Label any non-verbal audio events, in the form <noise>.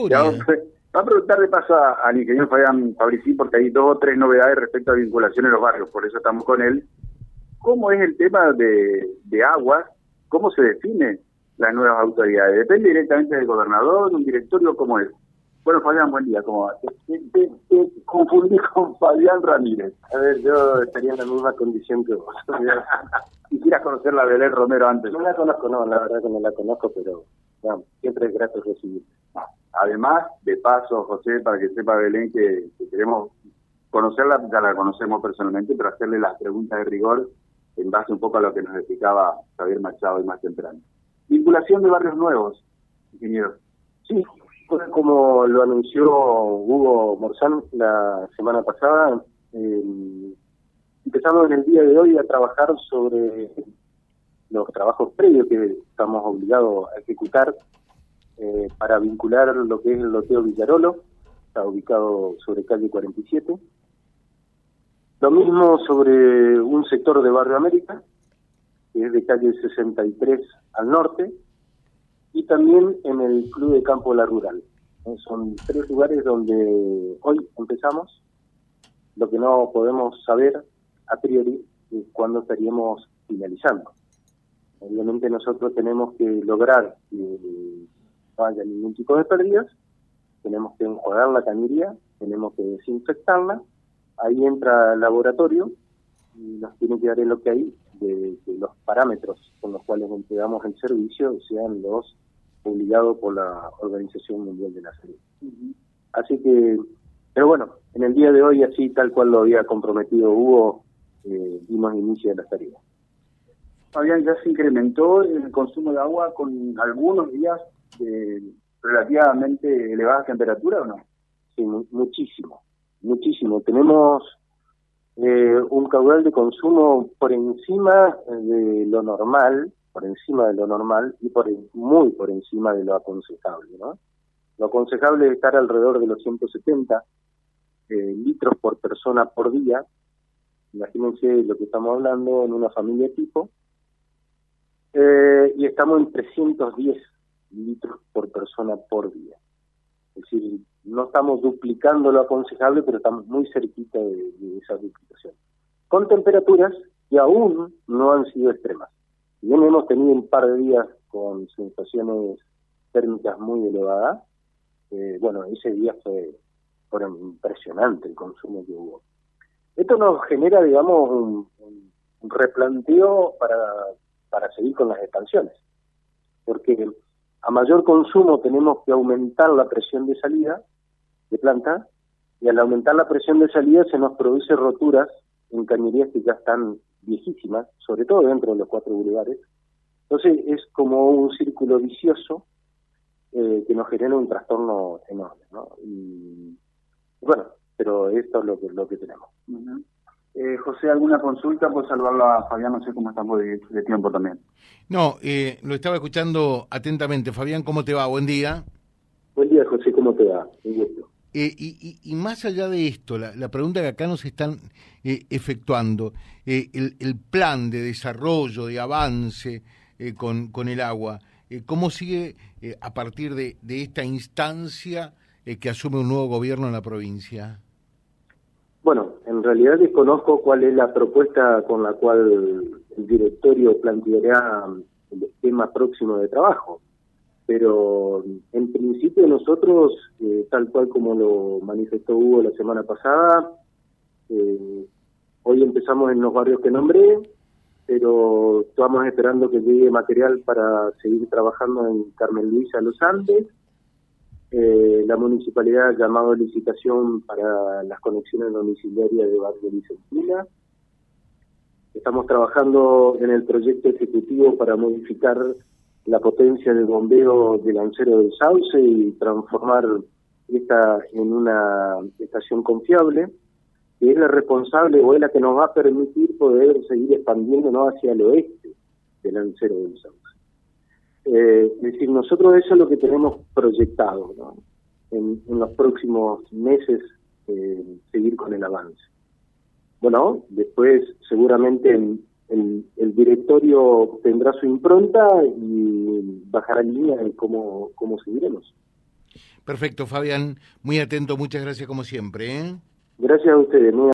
Vamos a preguntar de paso al ingeniero Fabián Fabrici, porque hay dos o tres novedades respecto a vinculación en los barrios, por eso estamos con él. ¿Cómo es el tema de, de agua? ¿Cómo se define las nuevas autoridades? ¿Depende directamente del gobernador, de un directorio? ¿Cómo es? Bueno, Fabián, buen día, ¿cómo va? Te, confundí <laughs> con Fabián Ramírez. A ver, yo estaría en la misma condición que vos. <laughs> Quisieras conocer la Belén Romero antes. No la conozco, no, la verdad que no la conozco, pero siempre es grato recibir. Además, de paso, José, para que sepa Belén que, queremos conocerla, ya la conocemos personalmente, pero hacerle las preguntas de rigor en base un poco a lo que nos explicaba Javier Machado y más temprano. Vinculación de barrios nuevos, ingeniero. Sí, como lo anunció Hugo Morzán la semana pasada, eh, empezamos en el día de hoy a trabajar sobre los trabajos previos que estamos obligados a ejecutar eh, para vincular lo que es el loteo Villarolo, está ubicado sobre calle 47. Lo mismo sobre un sector de Barrio América, que es de calle 63 al norte, y también en el Club de Campo La Rural. Eh, son tres lugares donde hoy empezamos. Lo que no podemos saber a priori es cuándo estaríamos finalizando. Obviamente nosotros tenemos que lograr que no haya ningún tipo de pérdidas, tenemos que enjuagar la cañería, tenemos que desinfectarla, ahí entra el laboratorio y nos tiene que dar el ok de que los parámetros con los cuales entregamos el servicio sean los obligados por la Organización Mundial de la Salud. Así que, pero bueno, en el día de hoy, así tal cual lo había comprometido Hugo, eh, dimos inicio a las tareas. Fabián, ya se incrementó el consumo de agua con algunos días de relativamente elevada temperatura o no? Sí, muchísimo, muchísimo. Tenemos eh, un caudal de consumo por encima de lo normal, por encima de lo normal y por muy por encima de lo aconsejable, ¿no? Lo aconsejable es estar alrededor de los 170 eh, litros por persona por día. Imagínense lo que estamos hablando en una familia tipo. Eh, y estamos en 310 litros por persona por día. Es decir, no estamos duplicando lo aconsejable, pero estamos muy cerquita de, esa duplicación. Con temperaturas que aún no han sido extremas. Si bien hemos tenido un par de días con sensaciones térmicas muy elevadas, eh, bueno, ese día fue, fue impresionante el consumo que hubo. Esto nos genera, digamos, un, un replanteo para, para seguir con las expansiones. Porque a mayor consumo tenemos que aumentar la presión de salida de planta y al aumentar la presión de salida se nos produce roturas en cañerías que ya están viejísimas, sobre todo dentro de los cuatro bulevares. Entonces es como un círculo vicioso eh, que nos genera un trastorno enorme. ¿no? Y, bueno, pero esto es lo que, lo que tenemos. José, ¿alguna consulta? Pues salvarlo a Fabián, no sé cómo estamos de, tiempo también. No, eh, lo estaba escuchando atentamente. Fabián, ¿cómo te va? Buen día. Buen día, José, ¿cómo te va? Un gusto. Eh, y, más allá de esto, la, pregunta que acá nos están efectuando, el, el, plan de desarrollo, de avance con, con el agua, ¿cómo sigue a partir de, de esta instancia que asume un nuevo gobierno en la provincia? Bueno, en realidad desconozco cuál es la propuesta con la cual el directorio planteará el esquema próximo de trabajo, pero en principio nosotros, eh, tal cual como lo manifestó Hugo la semana pasada, eh, hoy empezamos en los barrios que nombré, pero estamos esperando que llegue material para seguir trabajando en Carmen Luisa Los Andes eh, la municipalidad ha llamado licitación para las conexiones domiciliarias de Barrio Vicentina. Estamos trabajando en el proyecto ejecutivo para modificar la potencia del bombeo del lancero del Sauce y transformar esta en una estación confiable, que es la responsable o es la que nos va a permitir poder seguir expandiéndonos hacia el oeste del lancero del Sauce. Eh, es decir, nosotros eso es lo que tenemos proyectado en, los próximos meses, eh, seguir con el avance. Bueno, después seguramente el, directorio tendrá su impronta y bajará línea en cómo, cómo seguiremos. Perfecto, Fabián, muy atento, muchas gracias como siempre. ¿eh? Gracias a ustedes. Muy